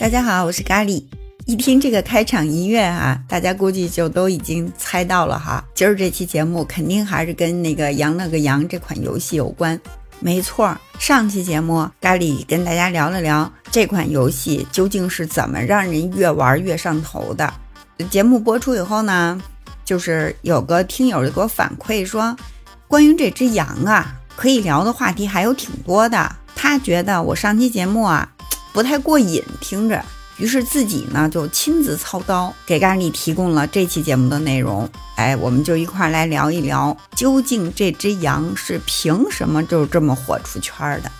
大家好，我是咖喱。一听这个开场音乐啊，大家估计就都已经猜到了哈。今儿这期节目肯定还是跟那个羊了个羊这款游戏有关。没错，上期节目咖喱跟大家聊了聊这款游戏究竟是怎么让人越玩越上头的。节目播出以后呢，就是有个听友就给我反馈说，关于这只羊啊，可以聊的话题还有挺多的。他觉得我上期节目啊不太过瘾，听着，于是自己呢就亲自操刀给咖喱提供了这期节目的内容。哎，我们就一块来聊一聊，究竟这只羊是凭什么就这么火出圈的？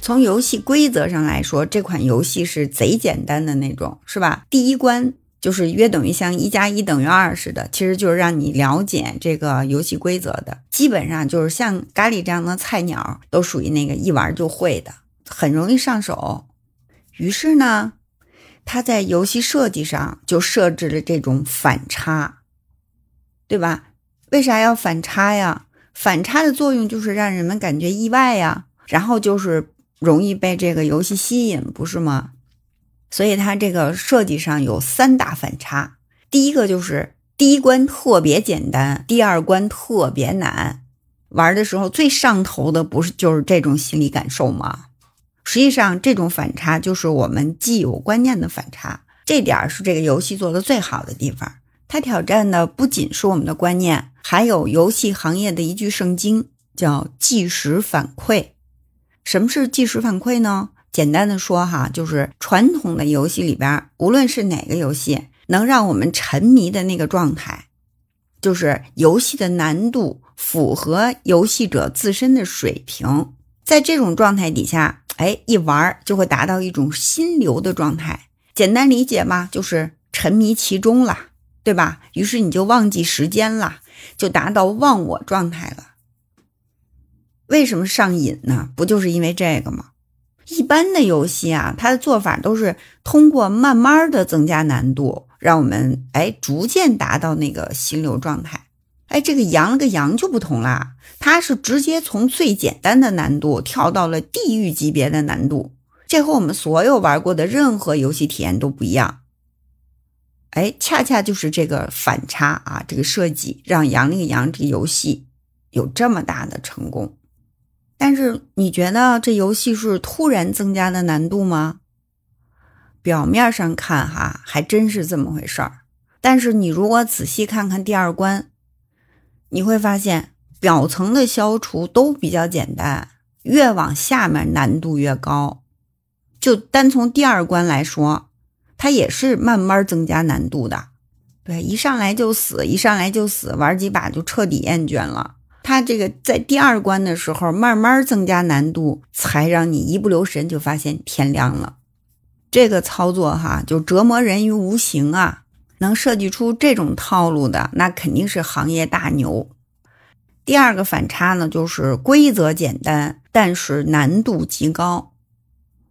从游戏规则上来说，这款游戏是贼简单的那种，是吧？第一关就是约等于像一加一等于二似的，其实就是让你了解这个游戏规则的。基本上就是像咖喱这样的菜鸟，都属于那个一玩就会的，很容易上手。于是呢，他在游戏设计上就设置了这种反差，对吧？为啥要反差呀？反差的作用就是让人们感觉意外呀，然后就是容易被这个游戏吸引，不是吗？所以它这个设计上有三大反差。第一个就是第一关特别简单，第二关特别难。玩的时候最上头的不是就是这种心理感受吗？实际上，这种反差就是我们既有观念的反差，这点是这个游戏做的最好的地方。它挑战的不仅是我们的观念，还有游戏行业的一句圣经，叫即时反馈。什么是即时反馈呢？简单的说，哈，就是传统的游戏里边，无论是哪个游戏，能让我们沉迷的那个状态，就是游戏的难度符合游戏者自身的水平，在这种状态底下。哎，一玩就会达到一种心流的状态，简单理解嘛，就是沉迷其中了，对吧？于是你就忘记时间了，就达到忘我状态了。为什么上瘾呢？不就是因为这个吗？一般的游戏啊，它的做法都是通过慢慢的增加难度，让我们哎逐渐达到那个心流状态。哎，这个羊了个羊就不同啦，它是直接从最简单的难度跳到了地狱级别的难度，这和我们所有玩过的任何游戏体验都不一样。哎，恰恰就是这个反差啊，这个设计让羊了个羊这个游戏有这么大的成功。但是你觉得这游戏是突然增加的难度吗？表面上看哈，还真是这么回事儿。但是你如果仔细看看第二关。你会发现，表层的消除都比较简单，越往下面难度越高。就单从第二关来说，它也是慢慢增加难度的。对，一上来就死，一上来就死，玩几把就彻底厌倦了。它这个在第二关的时候慢慢增加难度，才让你一不留神就发现天亮了。这个操作哈，就折磨人于无形啊。能设计出这种套路的，那肯定是行业大牛。第二个反差呢，就是规则简单，但是难度极高。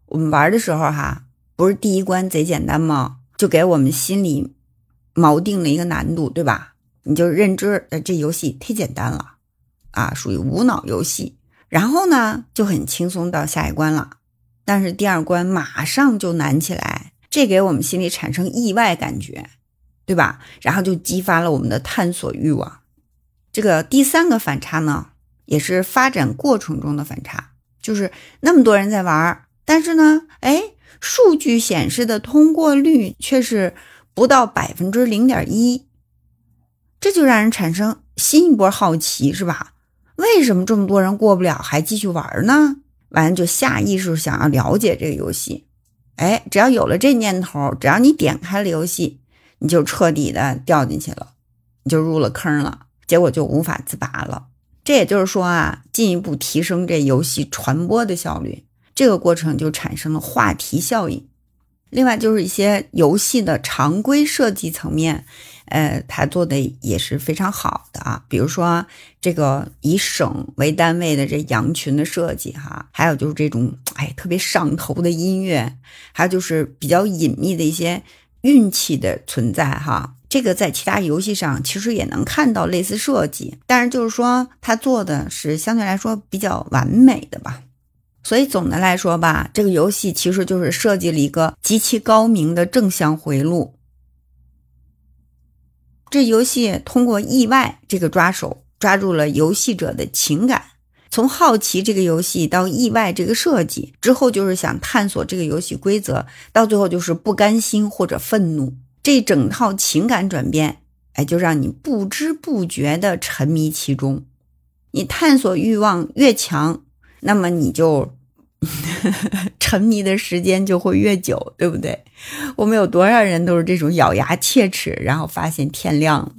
我们玩的时候哈，不是第一关贼简单吗？就给我们心里锚定了一个难度，对吧？你就认知呃这游戏忒简单了啊，属于无脑游戏。然后呢，就很轻松到下一关了。但是第二关马上就难起来，这给我们心里产生意外感觉。对吧？然后就激发了我们的探索欲望。这个第三个反差呢，也是发展过程中的反差，就是那么多人在玩，但是呢，哎，数据显示的通过率却是不到百分之零点一，这就让人产生新一波好奇，是吧？为什么这么多人过不了还继续玩呢？完了就下意识想要了解这个游戏。哎，只要有了这念头，只要你点开了游戏。你就彻底的掉进去了，你就入了坑了，结果就无法自拔了。这也就是说啊，进一步提升这游戏传播的效率，这个过程就产生了话题效应。另外就是一些游戏的常规设计层面，呃，它做的也是非常好的啊。比如说这个以省为单位的这羊群的设计哈，还有就是这种哎特别上头的音乐，还有就是比较隐秘的一些。运气的存在，哈，这个在其他游戏上其实也能看到类似设计，但是就是说它做的是相对来说比较完美的吧。所以总的来说吧，这个游戏其实就是设计了一个极其高明的正向回路。这游戏通过意外这个抓手，抓住了游戏者的情感。从好奇这个游戏到意外这个设计之后，就是想探索这个游戏规则，到最后就是不甘心或者愤怒。这整套情感转变，哎，就让你不知不觉的沉迷其中。你探索欲望越强，那么你就 沉迷的时间就会越久，对不对？我们有多少人都是这种咬牙切齿，然后发现天亮了。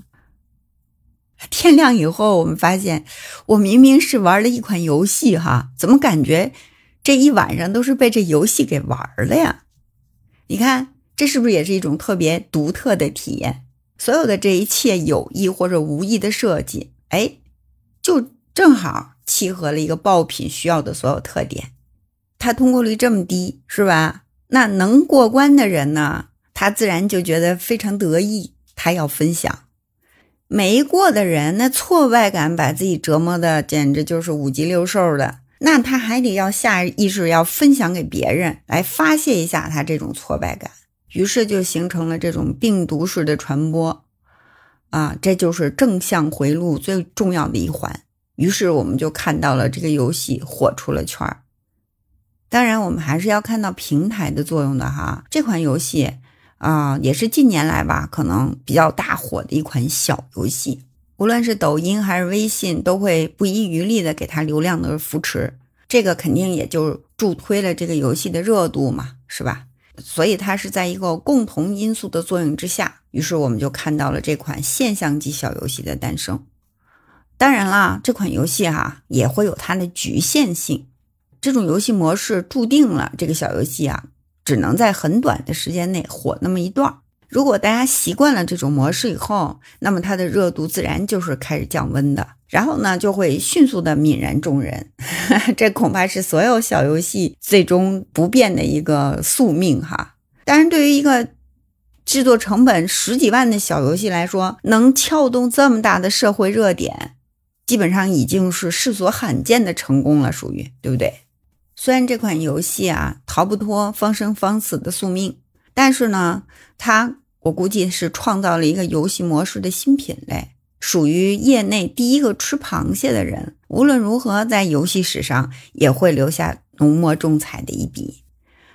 天亮以后，我们发现我明明是玩了一款游戏，哈，怎么感觉这一晚上都是被这游戏给玩了呀？你看，这是不是也是一种特别独特的体验？所有的这一切有意或者无意的设计，哎，就正好契合了一个爆品需要的所有特点。它通过率这么低，是吧？那能过关的人呢，他自然就觉得非常得意，他要分享。没过的人，那挫败感把自己折磨的简直就是五脊六兽的。那他还得要下意识要分享给别人，来发泄一下他这种挫败感。于是就形成了这种病毒式的传播啊，这就是正向回路最重要的一环。于是我们就看到了这个游戏火出了圈儿。当然，我们还是要看到平台的作用的哈。这款游戏。啊，也是近年来吧，可能比较大火的一款小游戏。无论是抖音还是微信，都会不遗余力的给它流量的扶持，这个肯定也就助推了这个游戏的热度嘛，是吧？所以它是在一个共同因素的作用之下，于是我们就看到了这款现象级小游戏的诞生。当然啦，这款游戏哈也会有它的局限性，这种游戏模式注定了这个小游戏啊。只能在很短的时间内火那么一段。如果大家习惯了这种模式以后，那么它的热度自然就是开始降温的，然后呢就会迅速的泯然众人。这恐怕是所有小游戏最终不变的一个宿命哈。当然，对于一个制作成本十几万的小游戏来说，能撬动这么大的社会热点，基本上已经是世所罕见的成功了，属于对不对？虽然这款游戏啊逃不脱方生方死的宿命，但是呢，它我估计是创造了一个游戏模式的新品类，属于业内第一个吃螃蟹的人。无论如何，在游戏史上也会留下浓墨重彩的一笔。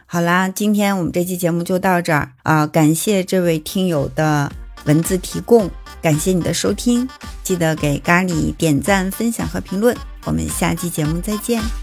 好啦，今天我们这期节目就到这儿啊！感谢这位听友的文字提供，感谢你的收听，记得给咖喱点赞、分享和评论。我们下期节目再见。